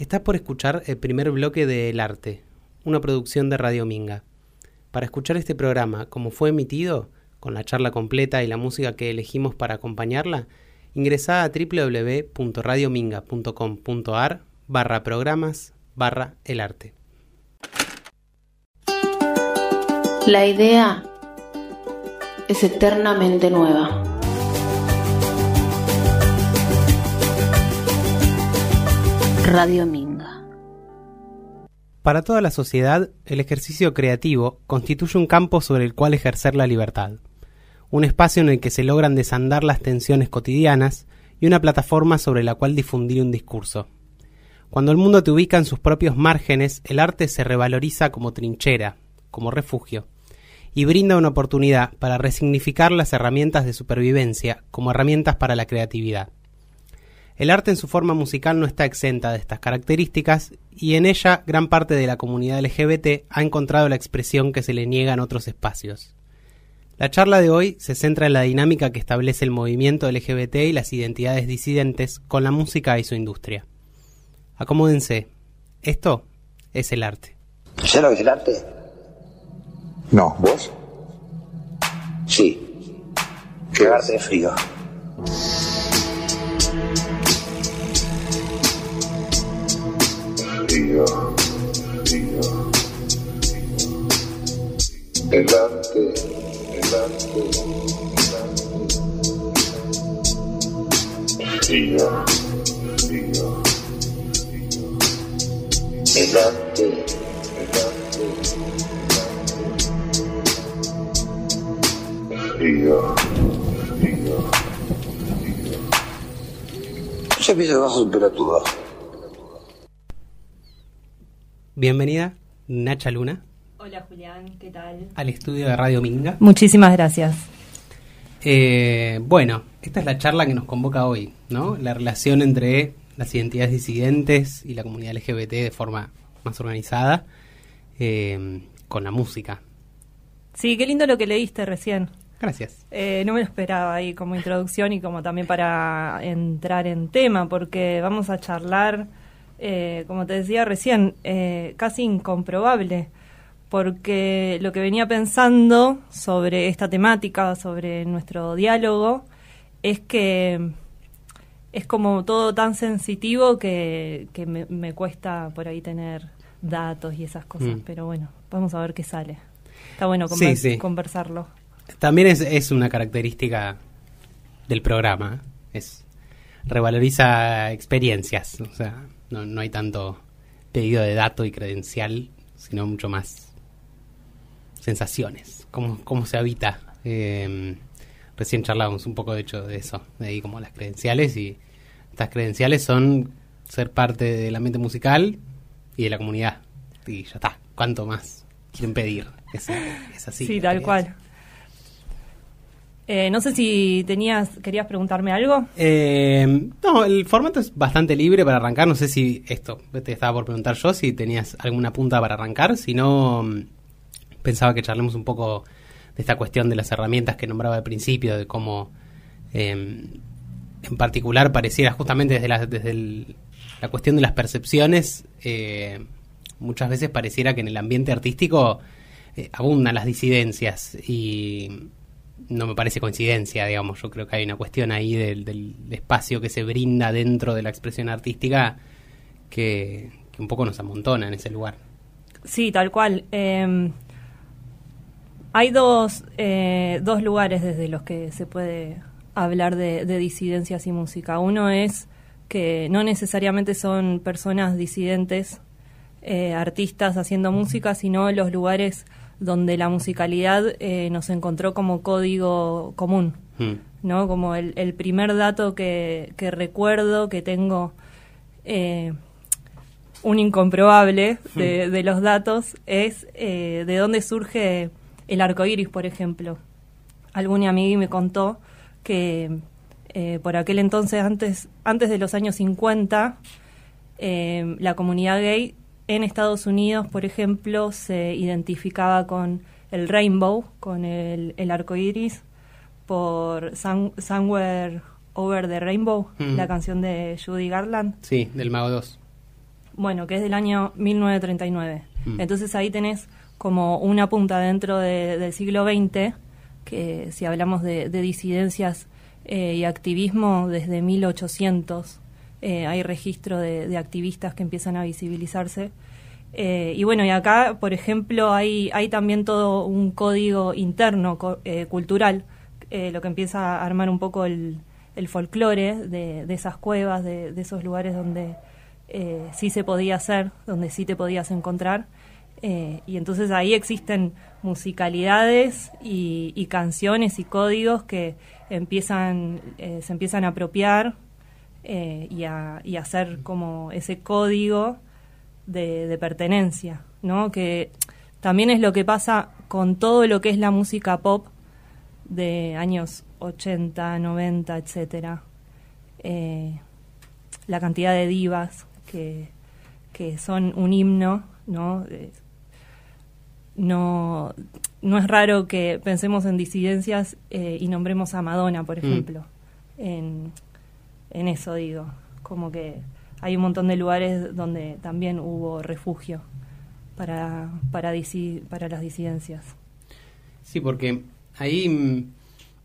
Estás por escuchar el primer bloque de El Arte, una producción de Radio Minga. Para escuchar este programa como fue emitido, con la charla completa y la música que elegimos para acompañarla, ingresa a www.radiominga.com.ar barra programas barra el arte. La idea es eternamente nueva. Radio Minga. Para toda la sociedad, el ejercicio creativo constituye un campo sobre el cual ejercer la libertad, un espacio en el que se logran desandar las tensiones cotidianas y una plataforma sobre la cual difundir un discurso. Cuando el mundo te ubica en sus propios márgenes, el arte se revaloriza como trinchera, como refugio, y brinda una oportunidad para resignificar las herramientas de supervivencia como herramientas para la creatividad. El arte en su forma musical no está exenta de estas características y en ella gran parte de la comunidad LGBT ha encontrado la expresión que se le niega en otros espacios. La charla de hoy se centra en la dinámica que establece el movimiento LGBT y las identidades disidentes con la música y su industria. Acomódense. Esto es el arte. ¿Sabes lo que es el arte? No, ¿vos? Sí. De frío. Frío, frío, El arte, el arte, el arte. Frío, frío, frío. El arte, el arte, el arte. Frío, frío, frío. Yo pienso bajo temperatura. Bienvenida, Nacha Luna, Hola Julián, ¿qué tal? al estudio de Radio Minga. Muchísimas gracias. Eh, bueno, esta es la charla que nos convoca hoy, ¿no? La relación entre las identidades disidentes y la comunidad LGBT de forma más organizada eh, con la música. Sí, qué lindo lo que leíste recién. Gracias. Eh, no me lo esperaba ahí como introducción y como también para entrar en tema, porque vamos a charlar, eh, como te decía recién, eh, casi incomprobable, porque lo que venía pensando sobre esta temática, sobre nuestro diálogo, es que es como todo tan sensitivo que, que me, me cuesta por ahí tener datos y esas cosas, Mm. pero bueno, vamos a ver qué sale. Está bueno conver- sí. conversarlo. También es, es una característica del programa, ¿eh? es revaloriza experiencias, o sea, no, no hay tanto pedido de dato y credencial, sino mucho más sensaciones, cómo, cómo se habita. Eh, recién charlábamos un poco de hecho de eso, de ahí como las credenciales y estas credenciales son ser parte del ambiente musical y de la comunidad. Y ya está, ¿cuánto más quieren pedir? Es, es así. Sí, la tal cual. Eh, no sé si tenías, querías preguntarme algo. Eh, no, el formato es bastante libre para arrancar. No sé si esto, te estaba por preguntar yo si tenías alguna punta para arrancar. Si no, mm, pensaba que charlemos un poco de esta cuestión de las herramientas que nombraba al principio, de cómo eh, en particular pareciera justamente desde la, desde el- la cuestión de las percepciones, eh, muchas veces pareciera que en el ambiente artístico abundan las disidencias y no me parece coincidencia, digamos. Yo creo que hay una cuestión ahí del, del espacio que se brinda dentro de la expresión artística que, que un poco nos amontona en ese lugar. Sí, tal cual. Eh, hay dos, eh, dos lugares desde los que se puede hablar de, de disidencias y música. Uno es que no necesariamente son personas disidentes, eh, artistas haciendo música, sino los lugares donde la musicalidad eh, nos encontró como código común. Mm. ¿no? Como el, el primer dato que, que recuerdo que tengo, eh, un incomprobable de, de los datos, es eh, de dónde surge el arco iris, por ejemplo. Algún amigo me contó que eh, por aquel entonces, antes, antes de los años 50, eh, la comunidad gay en Estados Unidos, por ejemplo, se identificaba con el rainbow, con el, el arco iris, por Some- Somewhere Over the Rainbow, Mm. la canción de Judy Garland. Sí, del Mago 2. bueno, que es del año 1939. Mm. Entonces ahí tenés como una punta dentro de- del siglo XX, que si hablamos de, de disidencias eh, y activismo desde 1800, eh, hay registro de, activistas que empiezan a visibilizarse. Eh, y bueno, y acá, por ejemplo, hay, hay también todo un código interno eh, cultural, lo que empieza a armar un poco el, folclore de, de esas cuevas, de, esos lugares donde sí se podía hacer, donde sí te podías encontrar. Y entonces ahí existen musicalidades y, canciones y códigos que empiezan, se empiezan a apropiar eh, y, a, y hacer como ese código de, de pertenencia, ¿no? Que también es lo que pasa con todo lo que es la música pop de años 80, 90, etcétera. Eh, la cantidad de divas que, que son un himno, ¿no? Eh, no, no es raro que pensemos en disidencias eh, y nombremos a Madonna, por Mm. ejemplo. En, en eso digo, como que hay un montón de lugares donde también hubo refugio para, para, disi- para las disidencias. Sí, porque ahí mm,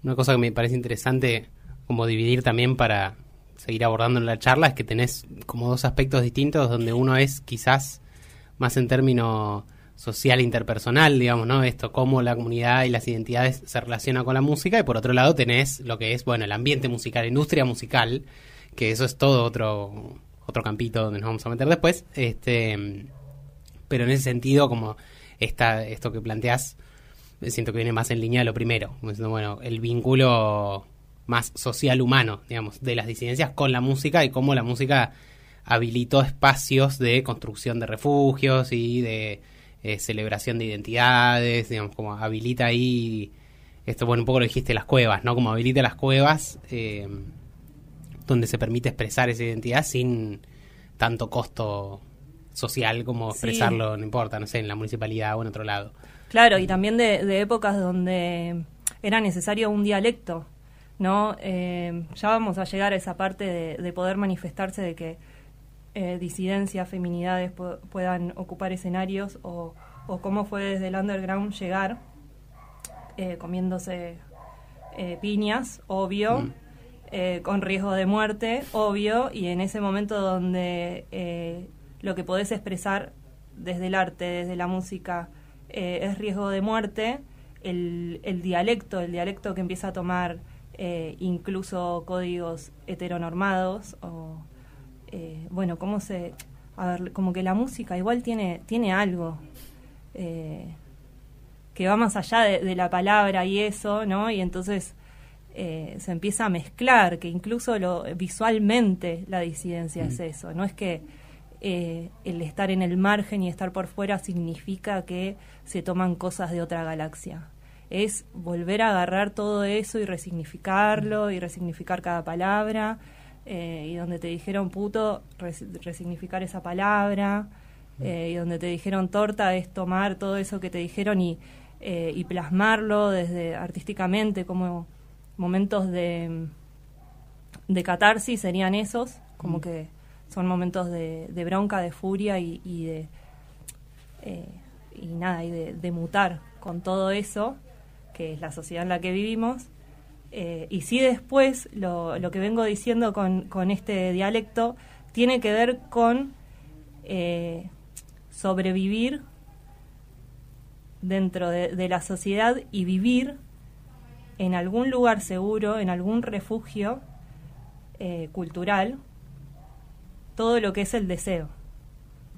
una cosa que me parece interesante como dividir también para seguir abordando en la charla es que tenés como dos aspectos distintos donde uno es quizás más en términos social interpersonal, digamos, ¿no? Esto, cómo la comunidad y las identidades se relacionan con la música y por otro lado tenés lo que es, bueno, el ambiente musical, industria musical, que eso es todo otro otro campito donde nos vamos a meter después, este pero en ese sentido como esta, esto que planteás siento que viene más en línea de lo primero, bueno, el vínculo más social humano, digamos, de las disidencias con la música y cómo la música habilitó espacios de construcción de refugios y de eh, celebración de identidades, digamos, como habilita ahí, esto, bueno, un poco lo dijiste, las cuevas, ¿no? Como habilita las cuevas eh, donde se permite expresar esa identidad sin tanto costo social como Sí. expresarlo, no importa, no sé, en la municipalidad o en otro lado. Claro, y también de, de épocas donde era necesario un dialecto, ¿no? Eh, ya vamos a llegar a esa parte de, de poder manifestarse, de que eh, disidencias, feminidades pu- puedan ocupar escenarios, o, o cómo fue desde el underground llegar eh, comiéndose eh, piñas, obvio, Mm. eh, con riesgo de muerte, obvio, y en ese momento donde eh, lo que podés expresar desde el arte, desde la música, es riesgo de muerte, el, el dialecto, el dialecto que empieza a tomar eh, incluso códigos heteronormados, o, eh, bueno, cómo se... A ver, como que la música igual tiene, tiene algo. eh, que va más allá de, de la palabra y eso, ¿no? Y entonces eh, se empieza a mezclar, que incluso lo, visualmente la disidencia es eso, no es que eh, el estar en el margen y estar por fuera significa que se toman cosas de otra galaxia. Es volver a agarrar todo eso y resignificarlo y resignificar cada palabra. Eh, y donde te dijeron puto, res- resignificar esa palabra. eh, y donde te dijeron torta es tomar todo eso que te dijeron y, eh, y plasmarlo desde artísticamente como momentos de, de catarsis serían esos, como que son momentos de, de bronca, de furia y, y de eh, y nada, y de, de mutar con todo eso, que es la sociedad en la que vivimos. Eh, y sí después, lo, lo que vengo diciendo con, con este dialecto, tiene que ver con eh, sobrevivir dentro de, la sociedad y vivir en algún lugar seguro, en algún refugio eh, cultural, todo lo que es el deseo,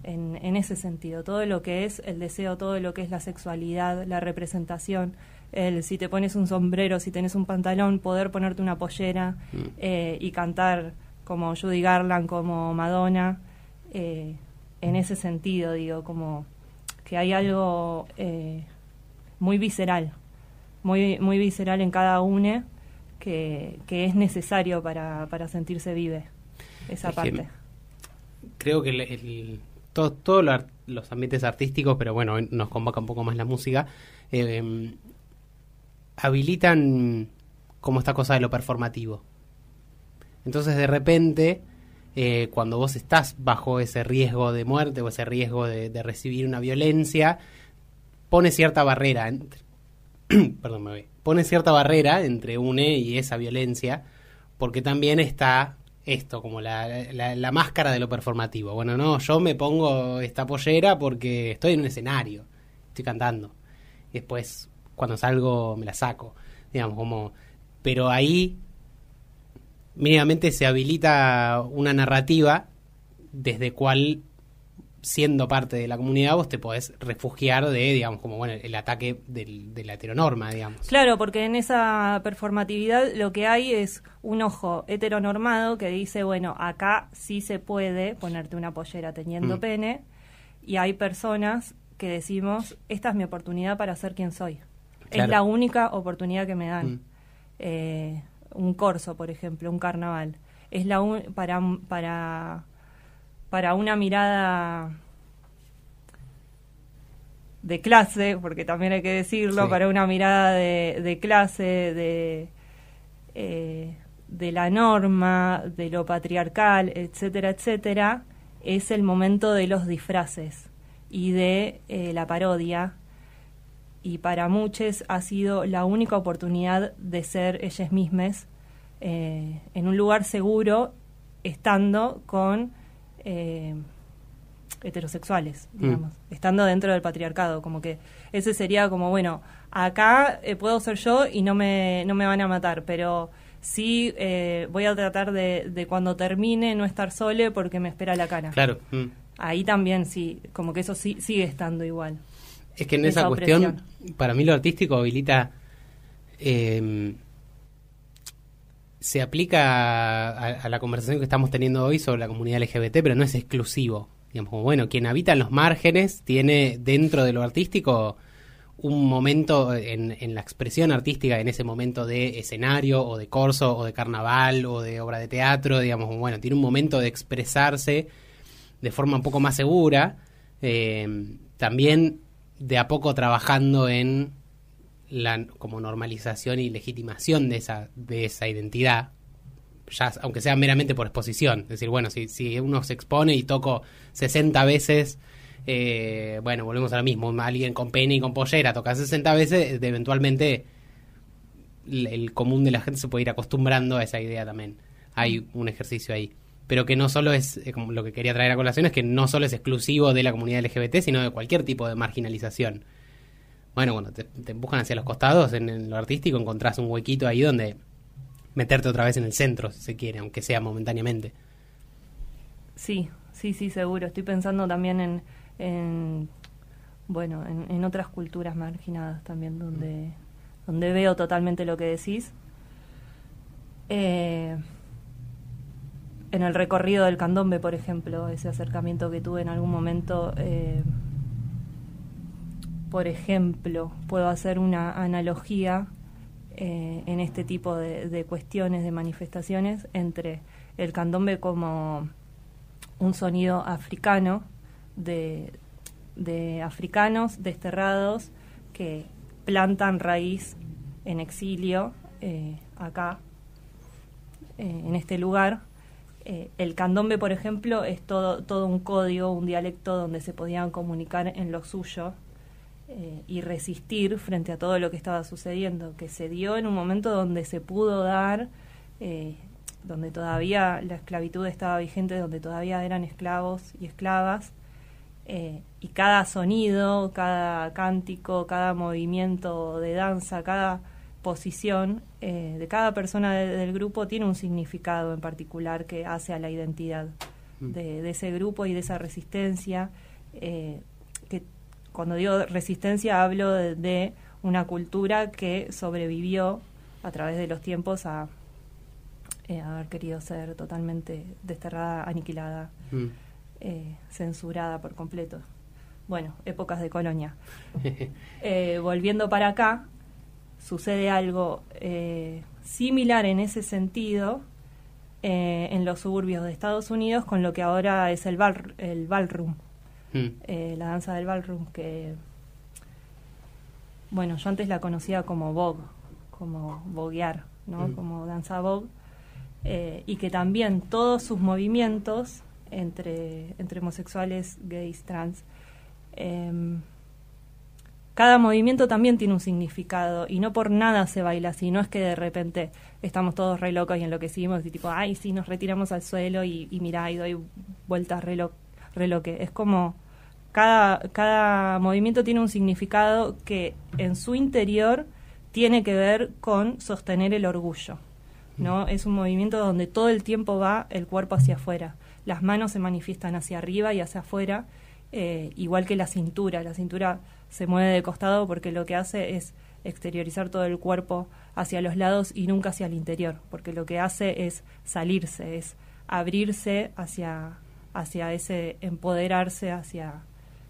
en, en ese sentido, todo lo que es el deseo, todo lo que es la sexualidad, la representación, el si te pones un sombrero, si tenés un pantalón, poder ponerte una pollera eh, y cantar como Judy Garland, como Madonna, eh, en ese sentido, digo, como que hay algo eh, muy visceral, muy, muy visceral en cada une que, que es necesario para, para sentirse vive, esa Es que parte. creo que el, el- todo- todos lo ar- los ambientes artísticos, pero bueno, nos convoca un poco más la música, eh, habilitan como esta cosa de lo performativo. Entonces de repente eh, cuando vos estás bajo ese riesgo de muerte o ese riesgo de, recibir una violencia, pone cierta barrera entre, perdón, me voy. pone cierta barrera entre une y esa violencia, porque también está esto, como la, la, la máscara de lo performativo. Bueno, no, yo me pongo esta pollera porque estoy en un escenario, estoy cantando. Después, cuando salgo, me la saco. Digamos, como. Pero ahí, mínimamente se habilita una narrativa desde cual siendo parte de la comunidad, vos te podés refugiar de, digamos, como bueno, el ataque del, de la heteronorma, digamos. Claro, porque en esa performatividad lo que hay es un ojo heteronormado que dice, bueno, acá sí se puede ponerte una pollera teniendo Mm. pene, y hay personas que decimos, esta es mi oportunidad para ser quien soy. Es la única oportunidad que me dan. Mm. Eh, un corso, por ejemplo, un carnaval. Es la un- para, para, para una mirada de clase, porque también hay que decirlo, Sí. para una mirada de, de clase, de, eh, de la norma, de lo patriarcal, etcétera, etcétera, es el momento de los disfraces y de eh, la parodia. Y para muchos ha sido la única oportunidad de ser ellas mismas eh, en un lugar seguro, estando con eh, heterosexuales, Mm. digamos, estando dentro del patriarcado, como que ese sería como, bueno, acá eh, puedo ser yo y no me, no me van a matar, pero sí eh, voy a tratar de, de cuando termine no estar sole porque me espera la cara. Claro. mm. Ahí también sí, como que eso sí, sigue estando igual. Es que en Esa esa, cuestión, opresión. para mí lo artístico habilita. eh, se aplica a, a la conversación que estamos teniendo hoy sobre la comunidad LGBT, pero no es exclusivo. Digamos, como, bueno, quien habita en los márgenes tiene dentro de lo artístico un momento en, en la expresión artística, en ese momento de escenario o de corso o de carnaval o de obra de teatro, digamos, como, bueno, tiene un momento de expresarse de forma un poco más segura. eh, también de a poco trabajando en la como normalización y legitimación de esa de esa identidad ya aunque sea meramente por exposición. Es decir bueno si, si uno se expone y toco 60 veces eh, bueno volvemos a lo mismo. Alguien con pene y con pollera toca 60 veces de- eventualmente el, el común de la gente se puede ir acostumbrando a esa idea también. Hay un ejercicio ahí pero que no solo es, eh, como lo que quería traer a colación, es que no solo es exclusivo de la comunidad LGBT, sino de cualquier tipo de marginalización. Bueno, cuando te, te empujan hacia los costados, en, en lo artístico encontrás un huequito ahí donde meterte otra vez en el centro, si se quiere, aunque sea momentáneamente. Sí, sí, sí, seguro. Estoy pensando también en, en bueno, en, en otras culturas marginadas también, donde, donde veo totalmente lo que decís. Eh, en el recorrido del candombe, por ejemplo, ese acercamiento que tuve en algún momento, eh, por ejemplo, puedo hacer una analogía eh, en este tipo de, cuestiones, de manifestaciones, entre el candombe como un sonido africano de, africanos desterrados que plantan raíz en exilio eh, acá, en este lugar. Eh, el candombe, por ejemplo, es todo, todo un código, un dialecto donde se podían comunicar en lo suyo eh, y resistir frente a todo lo que estaba sucediendo, que se dio en un momento donde se pudo dar, eh, donde todavía la esclavitud estaba vigente, donde todavía eran esclavos y esclavas, y cada sonido, cada cántico, cada movimiento de danza, cada posición eh, de cada persona de- del grupo tiene un significado en particular que hace a la identidad de, de ese grupo y de esa resistencia. eh, que cuando digo resistencia hablo de, de una cultura que sobrevivió a través de los tiempos a eh, haber querido ser totalmente desterrada, aniquilada, Mm. censurada por completo. Bueno, épocas de colonia. Volviendo para acá, sucede algo eh, similar en ese sentido eh, en los suburbios de Estados Unidos con lo que ahora es el, ball, el ballroom, Mm. eh, la danza del ballroom, que, bueno, yo antes la conocía como vogue, como voguear, ¿no? Mm. Como danza vogue. y que también todos sus movimientos entre, entre homosexuales, gays, trans, em, cada movimiento también tiene un significado y no por nada se baila así, no es que de repente estamos todos re locos y enloquecimos y tipo, ay, sí, nos retiramos al suelo y, y mirá, y doy vueltas re, lo- re loque. Es como cada, cada movimiento tiene un significado que en su interior tiene que ver con sostener el orgullo. ¿no? Es un movimiento donde todo el tiempo va el cuerpo hacia afuera. Las manos se manifiestan hacia arriba y hacia afuera, eh, igual que la cintura. La cintura se mueve de costado porque lo que hace es exteriorizar todo el cuerpo hacia los lados y nunca hacia el interior, porque lo que hace es salirse, es abrirse hacia, hacia ese empoderarse, hacia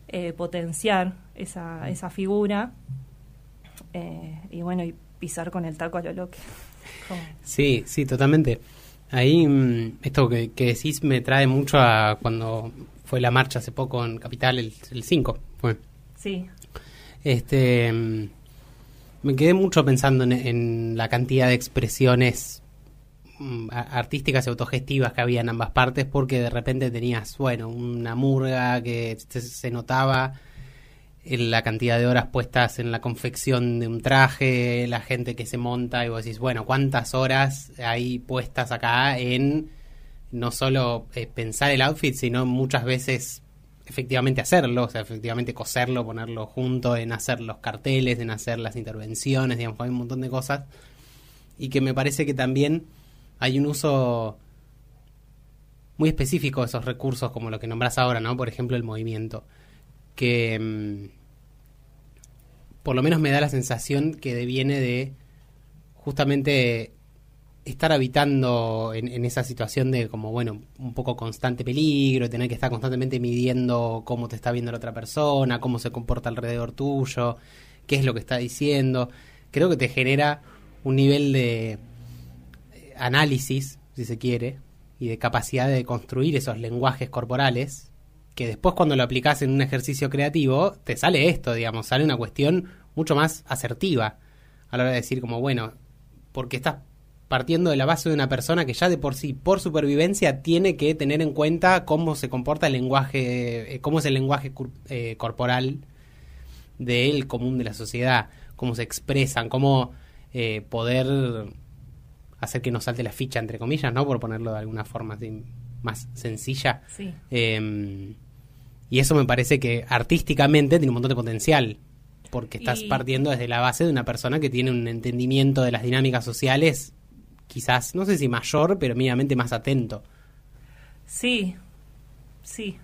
eh, potenciar esa, esa figura eh, y bueno, y pisar con el taco a lo loque. Sí, sí, totalmente. Ahí, mm, esto que, que decís me trae mucho a cuando fue la marcha hace poco en Capital, el, el 5, fue. Sí, Este, mm, me quedé mucho pensando en, en la cantidad de expresiones mm, artísticas y autogestivas que había en ambas partes, porque de repente tenías, bueno, una murga que se, notaba la cantidad de horas puestas en la confección de un traje, la gente que se monta y vos decís, bueno, ¿cuántas horas hay puestas acá en no solo eh, pensar el outfit, sino muchas veces efectivamente hacerlo, o sea, efectivamente coserlo, ponerlo junto, en hacer los carteles, en hacer las intervenciones, digamos, hay un montón de cosas. Y que me parece que también hay un uso muy específico de esos recursos, como lo que nombras ahora, ¿no? Por ejemplo, el movimiento. Que mm, por lo menos me da la sensación que deviene de justamente estar habitando en, en esa situación de como, bueno, un poco constante peligro, tener que estar constantemente midiendo cómo te está viendo la otra persona, cómo se comporta alrededor tuyo, qué es lo que está diciendo. Creo que te genera un nivel de eh, análisis, si se quiere, y de capacidad de construir esos lenguajes corporales, que después cuando lo aplicas en un ejercicio creativo, te sale esto, digamos, sale una cuestión mucho más asertiva a la hora de decir como, bueno, porque estás partiendo de la base de una persona que ya de por sí, por supervivencia, tiene que tener en cuenta cómo se comporta el lenguaje, eh, cómo es el lenguaje eh, corporal del común de la sociedad, cómo se expresan, cómo eh, poder hacer que nos salte la ficha, entre comillas, ¿no? Por ponerlo de alguna forma así más sencilla. sí. Eh, y eso me parece que artísticamente tiene un montón de potencial, porque estás Y- partiendo desde la base de una persona que tiene un entendimiento de las dinámicas sociales, quizás, no sé si mayor, pero mínimamente más atento. Sí, sí,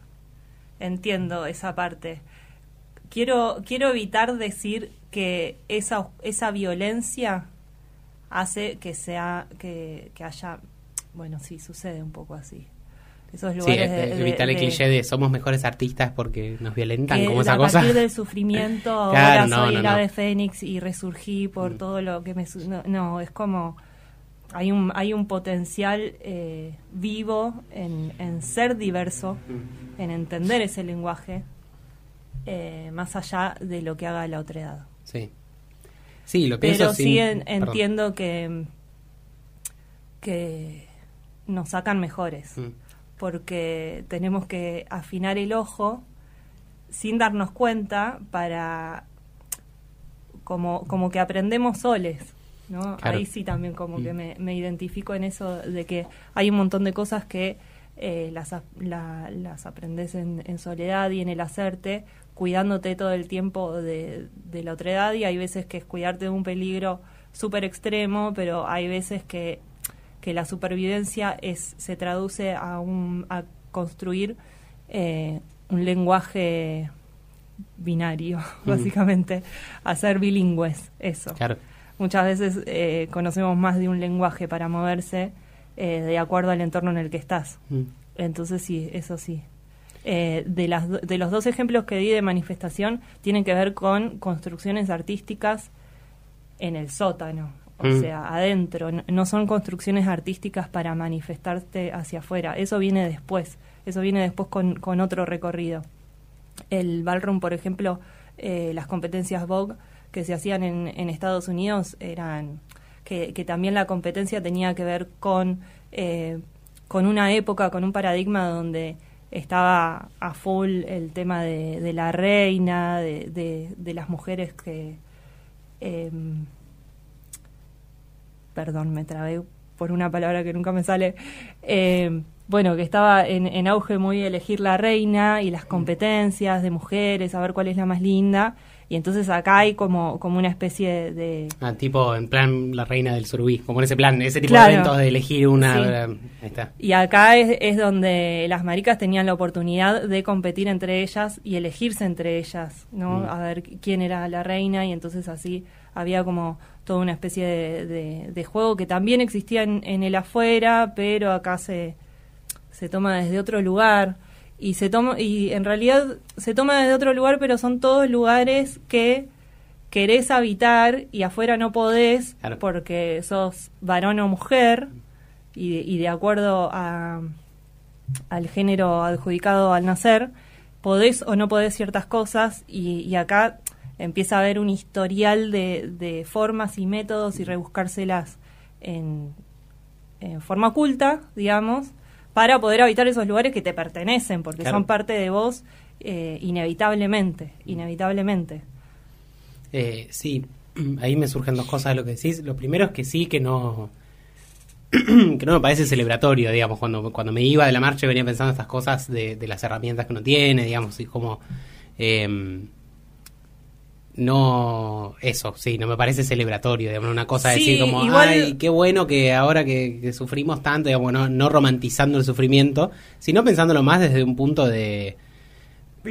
entiendo esa parte. Quiero, quiero evitar decir que esa, esa violencia hace que sea, que, que haya, bueno, sí, sucede un poco así. Esos Sí, lugares eh, de- eh, de- evitar el de- cliché de somos mejores artistas porque nos violentan, como esa a cosa. partir del sufrimiento Claro, ahora no, soy no, el no. ave fénix y resurgí por Mm. todo lo que me no, es como hay un hay un potencial eh, vivo en, en ser diverso Mm. en entender ese lenguaje eh, más allá de lo que haga la otra edad Sí. Sí, lo pienso pero sin- sí en- entiendo que que nos sacan mejores Mm. porque tenemos que afinar el ojo sin darnos cuenta para como, como que aprendemos soles. ¿No? Claro. Ahí sí también como que Mm. me, me identifico en eso de que hay un montón de cosas que eh, las, la- las aprendes en, en soledad y en el hacerte, cuidándote todo el tiempo de, de la otra edad y hay veces que es cuidarte de un peligro súper extremo, pero hay veces que, que la supervivencia es se traduce a, un, a construir eh, un lenguaje binario, básicamente, a ser bilingües, eso. Claro. Muchas veces eh, conocemos más de un lenguaje para moverse eh, de acuerdo al entorno en el que estás. Mm. Entonces sí, eso sí. Eh, de, las, de los dos ejemplos que di de manifestación tienen que ver con construcciones artísticas en el sótano, o Mm. sea, adentro. No, no son construcciones artísticas para manifestarte hacia afuera. Eso viene después. Eso viene después con, con otro recorrido. El ballroom, por ejemplo, eh, las competencias Vogue que se hacían en, en Estados Unidos eran que, que también la competencia tenía que ver con eh, con una época, con un paradigma donde estaba a full el tema de, de la reina, de, de- de las mujeres que... em, perdón, me trabé por una palabra que nunca me sale. Eh, bueno, que estaba en, en auge muy elegir la reina y las competencias de mujeres, saber cuál es la más linda. Y entonces acá hay como, como una especie de... Ah, tipo, en plan, la reina del surubí, como en ese plan, ese tipo Claro. de eventos de elegir una... Sí. Ahí está. Y acá es, es donde las maricas tenían la oportunidad de competir entre ellas y elegirse entre ellas, ¿no? Mm. A ver quién era la reina y entonces así había como toda una especie de, de- de juego que también existía en, en el afuera, pero acá se, se toma desde otro lugar y se toma y en realidad se toma desde otro lugar, pero son todos lugares que querés habitar y afuera no podés Claro. porque sos varón o mujer y, y de acuerdo a, al género adjudicado al nacer, podés o no podés ciertas cosas y, y acá empieza a haber un historial de, de formas y métodos y rebuscárselas en, en forma oculta, digamos, para poder habitar esos lugares que te pertenecen, porque Claro. son parte de vos eh, inevitablemente, inevitablemente. Eh, sí, ahí me surgen dos cosas de lo que decís. Lo primero es que sí, que no que no me parece celebratorio, digamos, cuando, cuando me iba de la marcha venía pensando estas cosas de, de las herramientas que uno tiene, digamos, y como... em, no, eso, sí, no me parece celebratorio, digamos, una cosa de Sí, decir como, igual- ay, qué bueno que ahora que, que sufrimos tanto, digamos, no, no romantizando el sufrimiento, sino pensándolo más desde un punto de,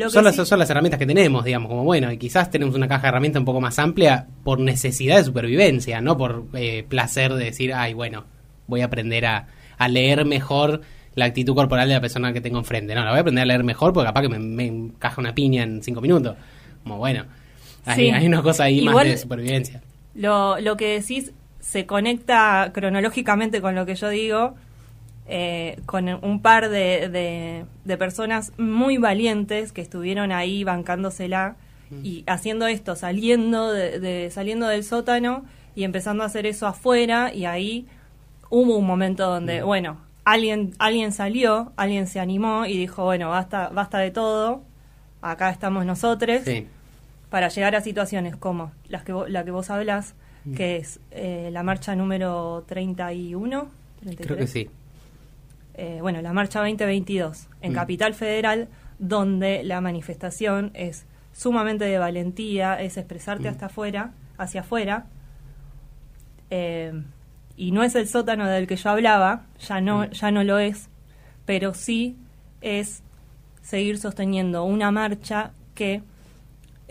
son, las, son las herramientas que tenemos, digamos, como bueno, y quizás tenemos una caja de herramientas un poco más amplia por necesidad de supervivencia, no por eh, placer de decir, ay, bueno, voy a aprender a, a leer mejor la actitud corporal de la persona que tengo enfrente. No, la voy a aprender a leer mejor porque capaz que me, me encaja una piña en cinco minutos. Como bueno, hay, Sí. hay una cosa ahí Igual- más de supervivencia. Lo, lo que decís se conecta cronológicamente con lo que yo digo, eh, con un par de, de- de personas muy valientes que estuvieron ahí bancándosela y haciendo esto, saliendo, de, de- saliendo del sótano y empezando a hacer eso afuera y ahí hubo un momento donde, bueno, alguien, alguien salió, alguien se animó y dijo, bueno, basta, basta de todo, acá estamos nosotros Sí. Para llegar a situaciones como las que la que vos hablas, Mm. que es eh, la marcha número 31, 33, Creo que sí. eh, bueno, la marcha 2022 en Mm. Capital Federal, donde la manifestación es sumamente de valentía, es expresarte Mm. hasta afuera, hacia afuera, eh, y no es el sótano del que yo hablaba, ya no, ya no lo es, pero sí es seguir sosteniendo una marcha que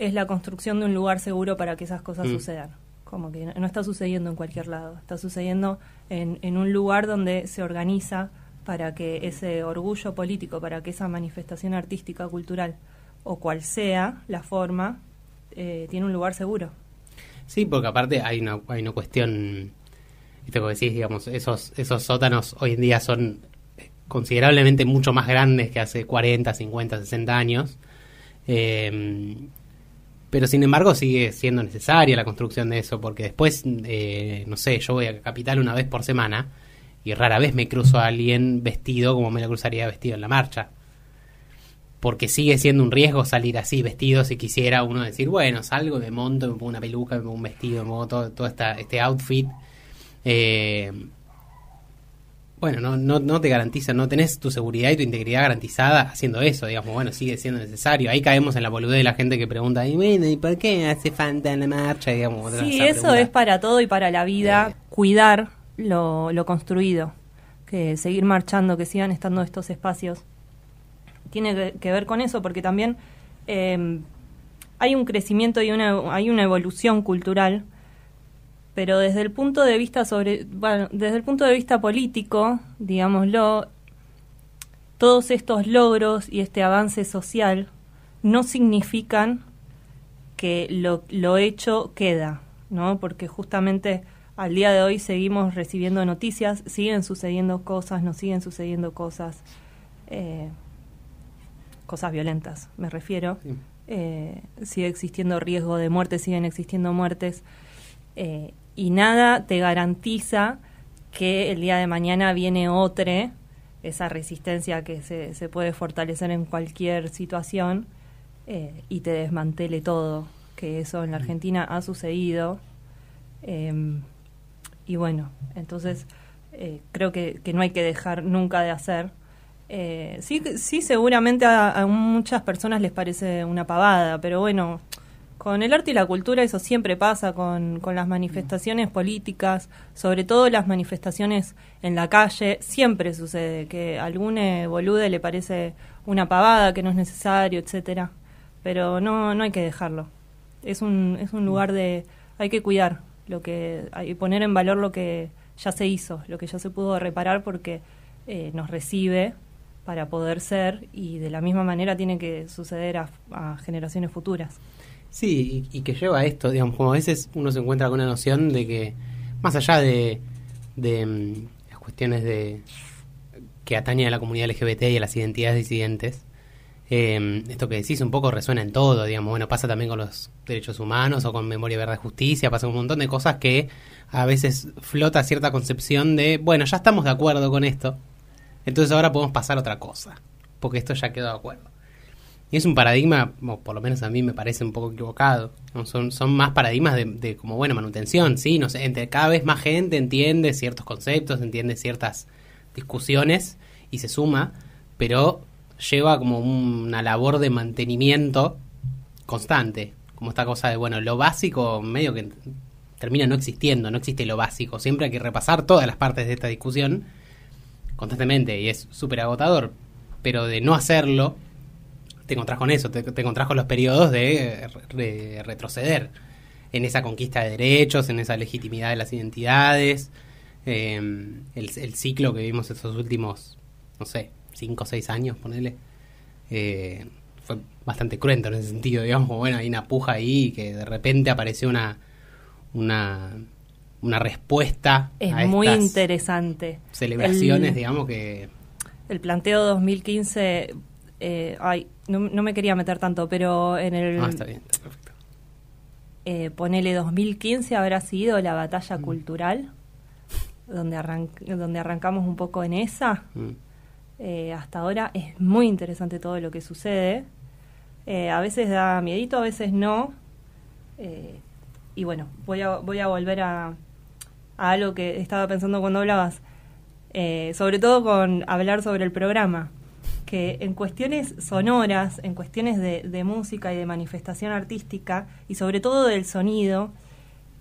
es la construcción de un lugar seguro para que esas cosas Mm. sucedan. Como que no, no está sucediendo en cualquier lado, está sucediendo en, en un lugar donde se organiza para que ese orgullo político, para que esa manifestación artística, cultural o cual sea la forma, eh, tiene un lugar seguro. Sí, porque aparte hay una, hay una cuestión, esto que decís, digamos, esos, esos sótanos hoy en día son eh, considerablemente mucho más grandes que hace 40, 50, 60 años. Eh, pero sin embargo sigue siendo necesaria la construcción de eso, porque después, eh, no sé, yo voy a Capital una vez por semana y rara vez me cruzo a alguien vestido como me la cruzaría vestido en la marcha. Porque sigue siendo un riesgo salir así vestido si quisiera uno decir, bueno, salgo, me monto, me pongo una peluca, me pongo un vestido, me pongo todo, todo esta, este outfit. Eh, bueno, no, no, no te garantiza, no tenés tu seguridad y tu integridad garantizada haciendo eso, digamos, bueno, sigue siendo necesario. Ahí caemos en la boludez de la gente que pregunta, y bueno, ¿y por qué hace falta en la marcha? Digamos, Sí, eso pregunta. es para todo y para la vida, Eh. cuidar lo, lo construido, que seguir marchando, que sigan estando estos espacios. Tiene que, que ver con eso, porque también eh, hay un crecimiento y una, hay una evolución cultural, pero desde el punto de vista sobre, bueno, desde el punto de vista político, digámoslo, todos estos logros y este avance social no significan que lo, lo hecho queda, ¿no? Porque justamente al día de hoy seguimos recibiendo noticias, siguen sucediendo cosas, nos siguen sucediendo cosas, eh, cosas violentas, me refiero. Sí. Eh, sigue existiendo riesgo de muerte, siguen existiendo muertes, eh, y nada te garantiza que el día de mañana viene otro, esa resistencia que se, se puede fortalecer en cualquier situación eh, y te desmantele todo, que eso en la Argentina ha sucedido. Em, y bueno, entonces eh, creo que, que no hay que dejar nunca de hacer. Eh, sí, sí, seguramente a, a muchas personas les parece una pavada, pero bueno, con el arte y la cultura eso siempre pasa, con, con las manifestaciones políticas, sobre todo las manifestaciones en la calle, siempre sucede que a algún eh, bolude le parece una pavada, que no es necesario, etcétera. Pero no, no hay que dejarlo. Es un, es un lugar de... hay que cuidar lo que hay poner en valor lo que ya se hizo, lo que ya se pudo reparar porque eh, nos recibe para poder ser y de la misma manera tiene que suceder a, a generaciones futuras. Sí, y, y, que lleva esto, digamos, como a veces uno se encuentra con una noción de que, más allá de, de um, las cuestiones de que atañe a la comunidad LGBT y a las identidades disidentes, eh, esto que decís un poco resuena en todo, digamos, bueno, pasa también con los derechos humanos o con Memoria, Verdad Justicia, pasa un montón de cosas que a veces flota cierta concepción de, bueno, ya estamos de acuerdo con esto, entonces ahora podemos pasar a otra cosa, porque esto ya quedó de acuerdo. Y es un paradigma, o por lo menos a mí me parece un poco equivocado. Son, son más paradigmas de, como buena manutención, ¿sí? No sé, entre cada vez más gente entiende ciertos conceptos, entiende ciertas discusiones y se suma, pero lleva como una labor de mantenimiento constante. Como esta cosa de, bueno, lo básico medio que termina no existiendo, no existe lo básico. Siempre hay que repasar todas las partes de esta discusión constantemente y es súper agotador. Pero de no hacerlo, te encontrás con eso, te, te encontrás con los periodos de, de, retroceder en esa conquista de derechos, en esa legitimidad de las identidades, eh, el, el, ciclo que vimos estos últimos, no sé, cinco o seis años, ponele, eh, fue bastante cruento en ese sentido, digamos, bueno, hay una puja ahí que de repente apareció una, una, una respuesta. Es a muy interesante. Celebraciones, el, digamos, que... El planteo 2015 eh, ay, no, no, me quería meter tanto, pero en el... Ah, está bien, está perfecto. Eh, ponele 2015 habrá sido la batalla mm. cultural, donde, arran donde arrancamos un poco en esa. Mm. Eh, hasta ahora es muy interesante todo lo que sucede. Eh, a veces da miedito, a veces no. y bueno, voy a, voy a volver a, a algo que estaba pensando cuando hablabas. sobre todo con hablar sobre el programa que en cuestiones sonoras, en cuestiones de, de, música y de manifestación artística, y sobre todo del sonido,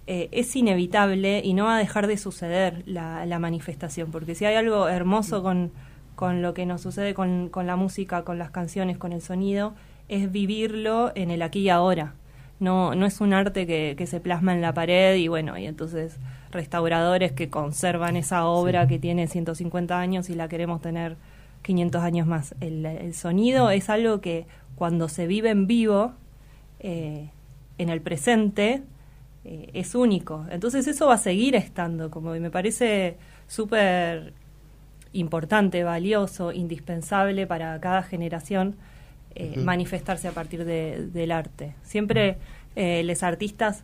eh, es inevitable y no va a dejar de suceder la, la manifestación, porque si hay algo hermoso con, con lo que nos sucede con, con, la música, con las canciones, con el sonido, es vivirlo en el aquí y ahora. No, no es un arte que, que se plasma en la pared y bueno, y entonces restauradores que conservan esa obra sí. que tiene 150 años y la queremos tener 500 años más. El, el sonido es algo que cuando se vive en vivo, eh, en el presente, eh, es único. Entonces eso va a seguir estando, como me parece súper importante, valioso, indispensable para cada generación eh, uh -huh. manifestarse a partir de, del arte. Siempre los artistas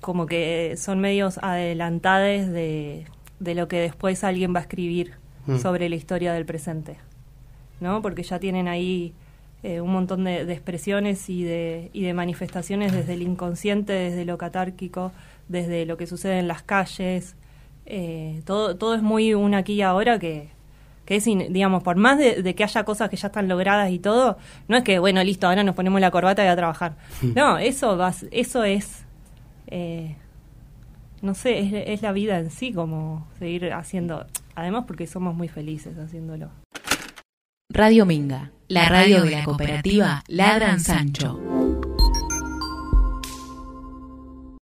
como que son medios adelantados de, de lo que después alguien va a escribir Mm. sobre la historia del presente, ¿no? Porque ya tienen ahí eh, un montón de, de, expresiones y de, y de manifestaciones desde el inconsciente, desde lo catárquico, desde lo que sucede en las calles. Eh, todo, todo es muy un aquí y ahora que, que es, digamos, por más de, de, que haya cosas que ya están logradas y todo, no es que, bueno, listo, ahora nos ponemos la corbata y a trabajar. No, eso, va, eso es, eh, no sé, es, es la vida en sí, como seguir haciendo además porque somos muy felices haciéndolo. Radio Minga, la radio de la cooperativa Ladran Sancho.